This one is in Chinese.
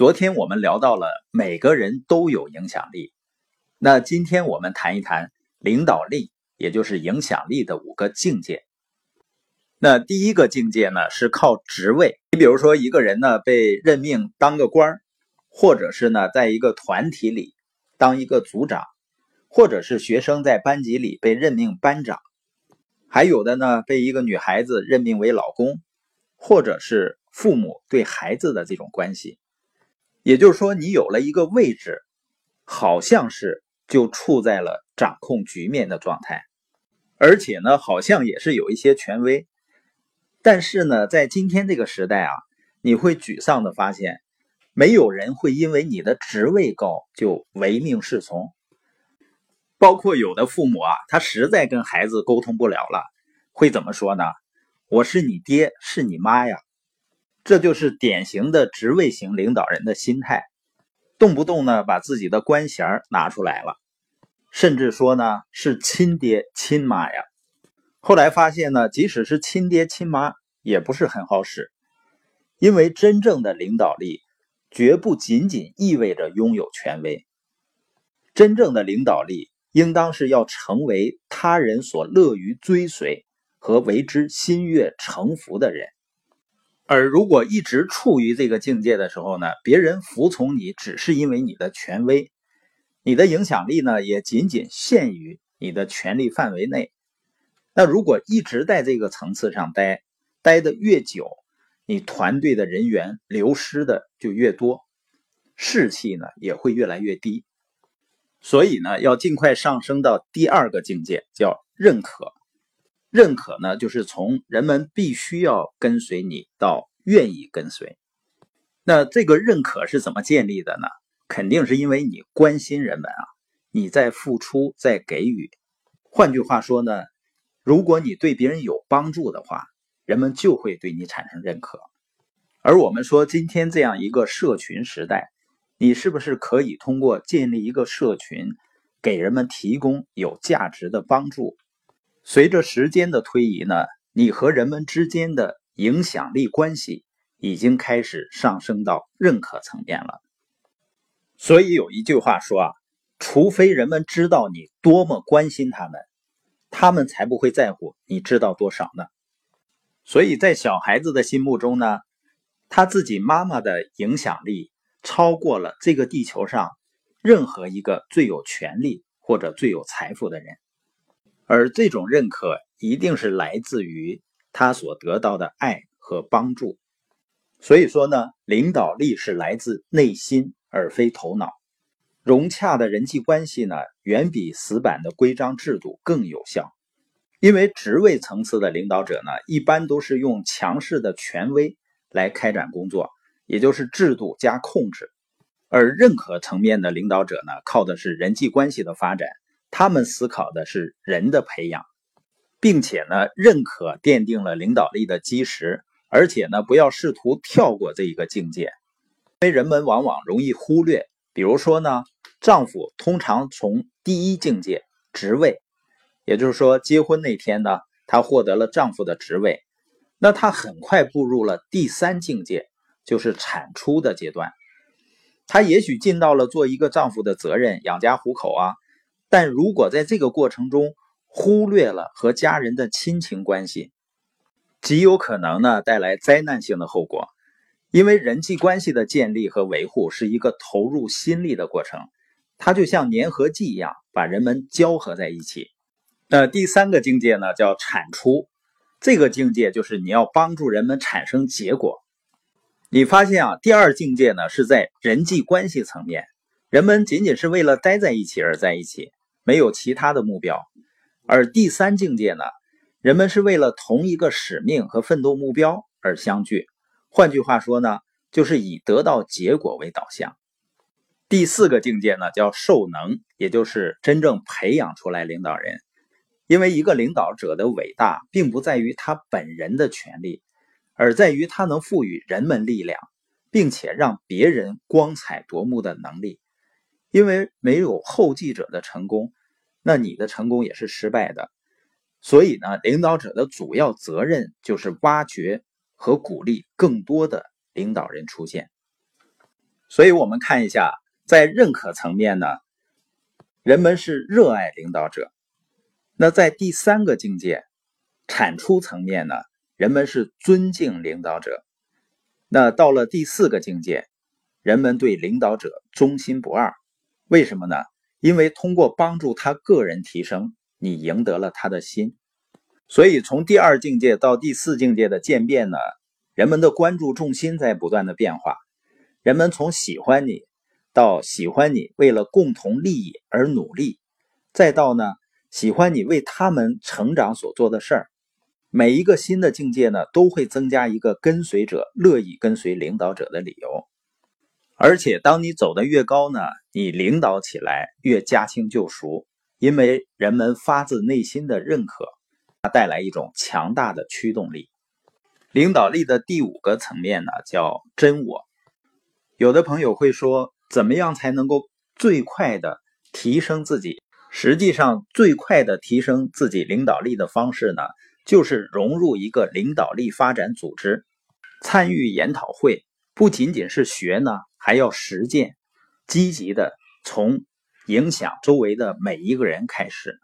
昨天我们聊到了每个人都有影响力，那今天我们谈一谈领导力，也就是影响力的五个境界。那第一个境界呢是靠职位，你比如说一个人呢被任命当个官儿，或者是呢在一个团体里当一个组长，或者是学生在班级里被任命班长，还有的呢被一个女孩子任命为老公，或者是父母对孩子的这种关系。也就是说，你有了一个位置，好像是就处在了掌控局面的状态，而且呢，好像也是有一些权威。但是呢，在今天这个时代啊，你会沮丧的发现，没有人会因为你的职位高就唯命是从。包括有的父母啊，他实在跟孩子沟通不了了，会怎么说呢？我是你爹，是你妈呀。这就是典型的职位型领导人的心态，动不动呢把自己的官衔拿出来了，甚至说呢是亲爹亲妈呀。后来发现呢，即使是亲爹亲妈也不是很好使，因为真正的领导力绝不仅仅意味着拥有权威，真正的领导力应当是要成为他人所乐于追随和为之心悦诚服的人。而如果一直处于这个境界的时候呢，别人服从你只是因为你的权威，你的影响力呢也仅仅限于你的权力范围内。那如果一直在这个层次上待，待的越久，你团队的人员流失的就越多，士气呢也会越来越低。所以呢，要尽快上升到第二个境界，叫认可。认可呢，就是从人们必须要跟随你到愿意跟随。那这个认可是怎么建立的呢？肯定是因为你关心人们啊，你在付出，在给予。换句话说呢，如果你对别人有帮助的话，人们就会对你产生认可。而我们说，今天这样一个社群时代，你是不是可以通过建立一个社群，给人们提供有价值的帮助？随着时间的推移呢，你和人们之间的影响力关系已经开始上升到认可层面了。所以有一句话说啊，除非人们知道你多么关心他们，他们才不会在乎你知道多少呢。所以在小孩子的心目中呢，他自己妈妈的影响力超过了这个地球上任何一个最有权力或者最有财富的人。而这种认可一定是来自于他所得到的爱和帮助，所以说呢，领导力是来自内心而非头脑。融洽的人际关系呢，远比死板的规章制度更有效。因为职位层次的领导者呢，一般都是用强势的权威来开展工作，也就是制度加控制；而认可层面的领导者呢，靠的是人际关系的发展。他们思考的是人的培养，并且呢，认可奠定了领导力的基石，而且呢，不要试图跳过这一个境界，因为人们往往容易忽略。比如说呢，丈夫通常从第一境界职位，也就是说，结婚那天呢，她获得了丈夫的职位，那她很快步入了第三境界，就是产出的阶段。她也许尽到了做一个丈夫的责任，养家糊口啊。但如果在这个过程中忽略了和家人的亲情关系，极有可能呢带来灾难性的后果。因为人际关系的建立和维护是一个投入心力的过程，它就像粘合剂一样，把人们交合在一起。那第三个境界呢，叫产出。这个境界就是你要帮助人们产生结果。你发现啊，第二境界呢是在人际关系层面，人们仅仅是为了待在一起而在一起。没有其他的目标，而第三境界呢？人们是为了同一个使命和奋斗目标而相聚。换句话说呢，就是以得到结果为导向。第四个境界呢，叫授能，也就是真正培养出来领导人。因为一个领导者的伟大，并不在于他本人的权利，而在于他能赋予人们力量，并且让别人光彩夺目的能力。因为没有后继者的成功，那你的成功也是失败的。所以呢，领导者的主要责任就是挖掘和鼓励更多的领导人出现。所以，我们看一下，在认可层面呢，人们是热爱领导者；那在第三个境界，产出层面呢，人们是尊敬领导者；那到了第四个境界，人们对领导者忠心不二。为什么呢？因为通过帮助他个人提升，你赢得了他的心。所以，从第二境界到第四境界的渐变呢，人们的关注重心在不断的变化。人们从喜欢你，到喜欢你为了共同利益而努力，再到呢喜欢你为他们成长所做的事儿。每一个新的境界呢，都会增加一个跟随者乐意跟随领导者的理由。而且，当你走得越高呢，你领导起来越驾轻就熟，因为人们发自内心的认可，它带来一种强大的驱动力。领导力的第五个层面呢，叫真我。有的朋友会说，怎么样才能够最快的提升自己？实际上，最快的提升自己领导力的方式呢，就是融入一个领导力发展组织，参与研讨会，不仅仅是学呢，还要实践，积极的从影响周围的每一个人开始。